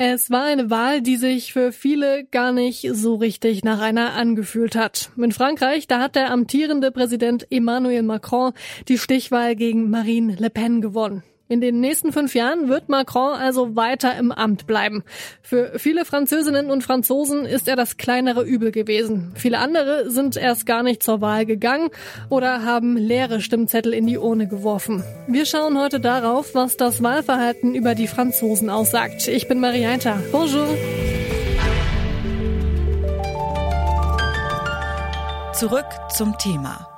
Es war eine Wahl, die sich für viele gar nicht so richtig nach einer angefühlt hat. In Frankreich, da hat der amtierende Präsident Emmanuel Macron die Stichwahl gegen Marine Le Pen gewonnen. In den nächsten fünf Jahren wird Macron also weiter im Amt bleiben. Für viele Französinnen und Franzosen ist er das kleinere Übel gewesen. Viele andere sind erst gar nicht zur Wahl gegangen oder haben leere Stimmzettel in die Urne geworfen. Wir schauen heute darauf, was das Wahlverhalten über die Franzosen aussagt. Ich bin Marietta. Bonjour. Zurück zum Thema.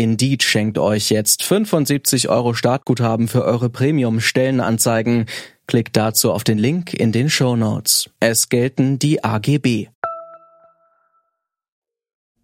Indeed schenkt euch jetzt 75 Euro Startguthaben für eure Premium-Stellenanzeigen. Klickt dazu auf den Link in den Show Notes. Es gelten die AGB.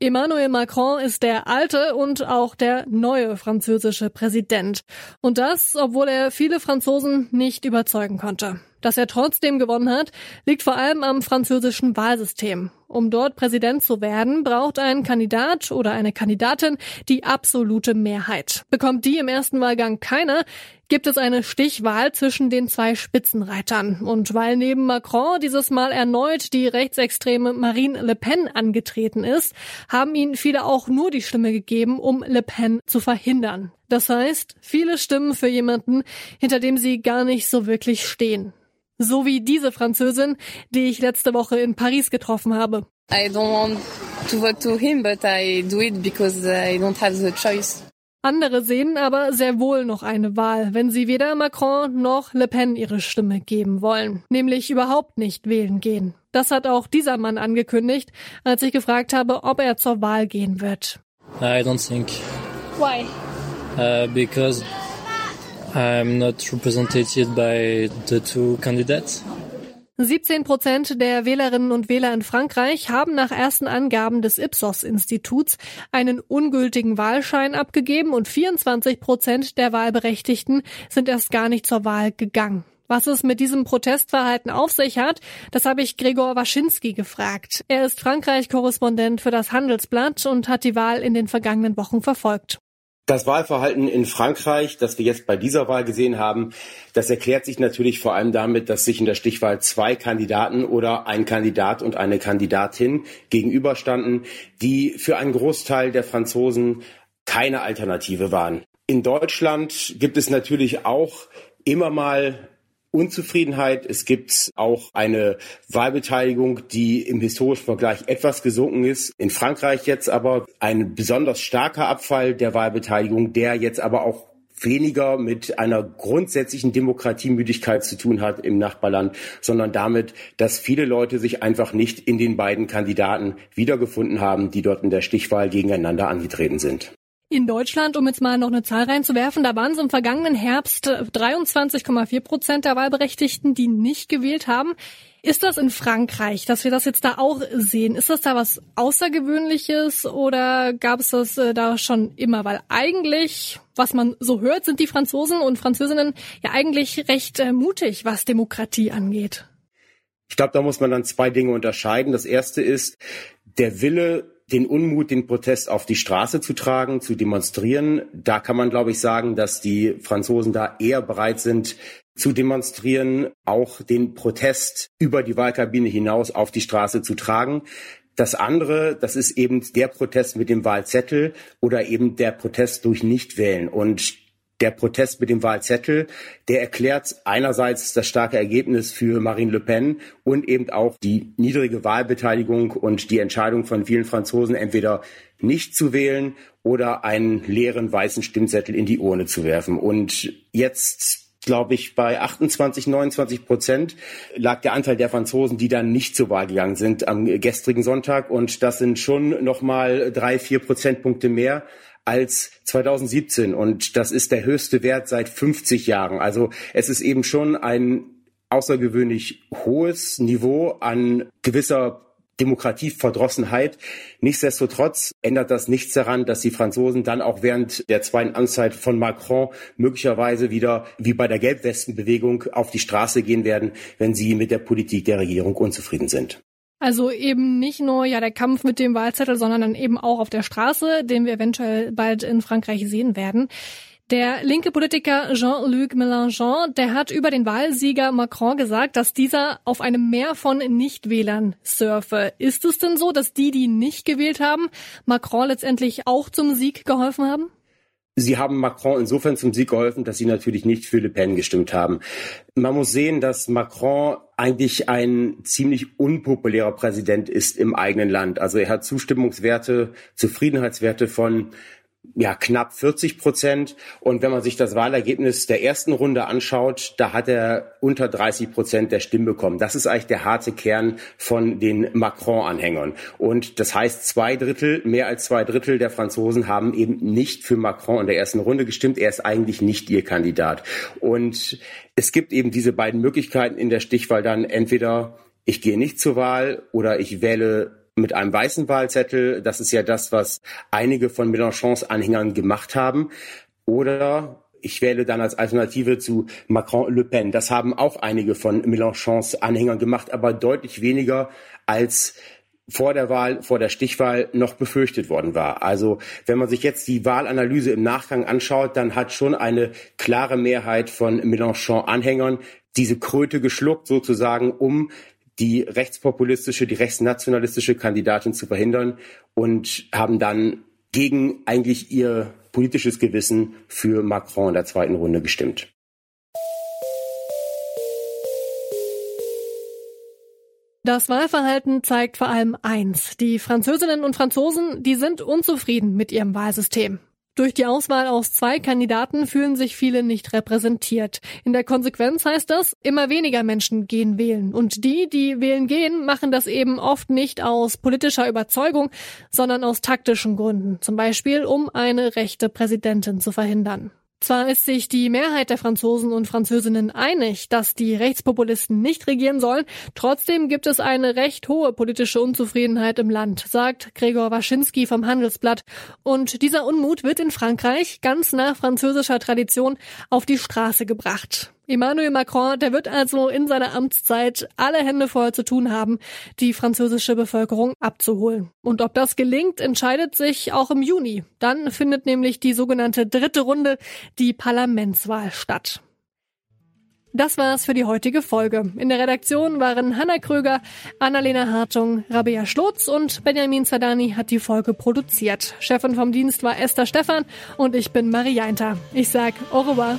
Emmanuel Macron ist der alte und auch der neue französische Präsident. Und das, obwohl er viele Franzosen nicht überzeugen konnte. Dass er trotzdem gewonnen hat, liegt vor allem am französischen Wahlsystem. Um dort Präsident zu werden, braucht ein Kandidat oder eine Kandidatin die absolute Mehrheit. Bekommt die im ersten Wahlgang keiner, gibt es eine Stichwahl zwischen den zwei Spitzenreitern. Und weil neben Macron dieses Mal erneut die rechtsextreme Marine Le Pen angetreten ist, haben ihnen viele auch nur die Stimme gegeben, um Le Pen zu verhindern. Das heißt, viele Stimmen für jemanden, hinter dem sie gar nicht so wirklich stehen. So wie diese Französin, die ich letzte Woche in Paris getroffen habe. I don't want to vote to him, but I do it because I don't have the choice. Andere sehen aber sehr wohl noch eine Wahl, wenn sie weder Macron noch Le Pen ihre Stimme geben wollen, nämlich überhaupt nicht wählen gehen. Das hat auch dieser Mann angekündigt, als ich gefragt habe, ob er zur Wahl gehen wird. I don't think. Why? Uh, because I'm not represented by the two candidates. 17 Prozent der Wählerinnen und Wähler in Frankreich haben nach ersten Angaben des Ipsos-Instituts einen ungültigen Wahlschein abgegeben und 24 Prozent der Wahlberechtigten sind erst gar nicht zur Wahl gegangen. Was es mit diesem Protestverhalten auf sich hat, das habe ich Gregor Waschinski gefragt. Er ist Frankreich-Korrespondent für das Handelsblatt und hat die Wahl in den vergangenen Wochen verfolgt. Das Wahlverhalten in Frankreich, das wir jetzt bei dieser Wahl gesehen haben, das erklärt sich natürlich vor allem damit, dass sich in der Stichwahl zwei Kandidaten oder ein Kandidat und eine Kandidatin gegenüberstanden, die für einen Großteil der Franzosen keine Alternative waren. In Deutschland gibt es natürlich auch immer mal Unzufriedenheit. Es gibt auch eine Wahlbeteiligung, die im historischen Vergleich etwas gesunken ist. In Frankreich jetzt aber ein besonders starker Abfall der Wahlbeteiligung, der jetzt aber auch weniger mit einer grundsätzlichen Demokratiemüdigkeit zu tun hat im Nachbarland, sondern damit, dass viele Leute sich einfach nicht in den beiden Kandidaten wiedergefunden haben, die dort in der Stichwahl gegeneinander angetreten sind. In Deutschland, um jetzt mal noch eine Zahl reinzuwerfen, da waren es im vergangenen Herbst 23,4 Prozent der Wahlberechtigten, die nicht gewählt haben. Ist das in Frankreich, dass wir das jetzt da auch sehen? Ist das da was Außergewöhnliches oder gab es das äh, da schon immer? Weil eigentlich, was man so hört, sind die Franzosen und Französinnen ja eigentlich recht äh, mutig, was Demokratie angeht. Ich glaube, da muss man dann zwei Dinge unterscheiden. Das erste ist der Wille den Unmut, den Protest auf die Straße zu tragen, zu demonstrieren. Da kann man, glaube ich, sagen, dass die Franzosen da eher bereit sind zu demonstrieren, auch den Protest über die Wahlkabine hinaus auf die Straße zu tragen. Das andere, das ist eben der Protest mit dem Wahlzettel oder eben der Protest durch Nichtwählen. Und der Protest mit dem Wahlzettel, der erklärt einerseits das starke Ergebnis für Marine Le Pen und eben auch die niedrige Wahlbeteiligung und die Entscheidung von vielen Franzosen, entweder nicht zu wählen oder einen leeren weißen Stimmzettel in die Urne zu werfen. Und jetzt glaube ich, bei 28, 29 Prozent lag der Anteil der Franzosen, die dann nicht zur Wahl gegangen sind am gestrigen Sonntag. Und das sind schon nochmal drei, vier Prozentpunkte mehr als 2017 und das ist der höchste Wert seit 50 Jahren. Also es ist eben schon ein außergewöhnlich hohes Niveau an gewisser Demokratieverdrossenheit. Nichtsdestotrotz ändert das nichts daran, dass die Franzosen dann auch während der zweiten Amtszeit von Macron möglicherweise wieder wie bei der Gelbwestenbewegung auf die Straße gehen werden, wenn sie mit der Politik der Regierung unzufrieden sind. Also eben nicht nur ja der Kampf mit dem Wahlzettel, sondern dann eben auch auf der Straße, den wir eventuell bald in Frankreich sehen werden. Der linke Politiker Jean-Luc Mélenchon, der hat über den Wahlsieger Macron gesagt, dass dieser auf einem Meer von Nichtwählern surfe. Ist es denn so, dass die, die nicht gewählt haben, Macron letztendlich auch zum Sieg geholfen haben? Sie haben Macron insofern zum Sieg geholfen, dass sie natürlich nicht für Le Pen gestimmt haben. Man muss sehen, dass Macron eigentlich ein ziemlich unpopulärer Präsident ist im eigenen Land. Also er hat Zustimmungswerte, Zufriedenheitswerte von ja, knapp 40 Prozent. Und wenn man sich das Wahlergebnis der ersten Runde anschaut, da hat er unter 30 Prozent der Stimmen bekommen. Das ist eigentlich der harte Kern von den Macron-Anhängern. Und das heißt, zwei Drittel, mehr als zwei Drittel der Franzosen haben eben nicht für Macron in der ersten Runde gestimmt. Er ist eigentlich nicht ihr Kandidat. Und es gibt eben diese beiden Möglichkeiten in der Stichwahl dann entweder ich gehe nicht zur Wahl oder ich wähle mit einem weißen Wahlzettel. Das ist ja das, was einige von Mélenchons Anhängern gemacht haben. Oder ich wähle dann als Alternative zu Macron Le Pen. Das haben auch einige von Mélenchons Anhängern gemacht, aber deutlich weniger als vor der Wahl, vor der Stichwahl noch befürchtet worden war. Also wenn man sich jetzt die Wahlanalyse im Nachgang anschaut, dann hat schon eine klare Mehrheit von Mélenchon-Anhängern diese Kröte geschluckt, sozusagen, um die rechtspopulistische, die rechtsnationalistische Kandidatin zu verhindern und haben dann gegen eigentlich ihr politisches Gewissen für Macron in der zweiten Runde gestimmt. Das Wahlverhalten zeigt vor allem eins. Die Französinnen und Franzosen, die sind unzufrieden mit ihrem Wahlsystem. Durch die Auswahl aus zwei Kandidaten fühlen sich viele nicht repräsentiert. In der Konsequenz heißt das, immer weniger Menschen gehen wählen. Und die, die wählen gehen, machen das eben oft nicht aus politischer Überzeugung, sondern aus taktischen Gründen. Zum Beispiel, um eine rechte Präsidentin zu verhindern. Zwar ist sich die Mehrheit der Franzosen und Französinnen einig, dass die Rechtspopulisten nicht regieren sollen, trotzdem gibt es eine recht hohe politische Unzufriedenheit im Land, sagt Gregor Waschinski vom Handelsblatt. Und dieser Unmut wird in Frankreich ganz nach französischer Tradition auf die Straße gebracht. Emmanuel Macron, der wird also in seiner Amtszeit alle Hände voll zu tun haben, die französische Bevölkerung abzuholen. Und ob das gelingt, entscheidet sich auch im Juni. Dann findet nämlich die sogenannte dritte Runde, die Parlamentswahl statt. Das war's für die heutige Folge. In der Redaktion waren Hanna Kröger, Annalena Hartung, Rabea Schlotz und Benjamin Zadani hat die Folge produziert. Chefin vom Dienst war Esther Stephan und ich bin Marie Jainter. Ich sag au revoir.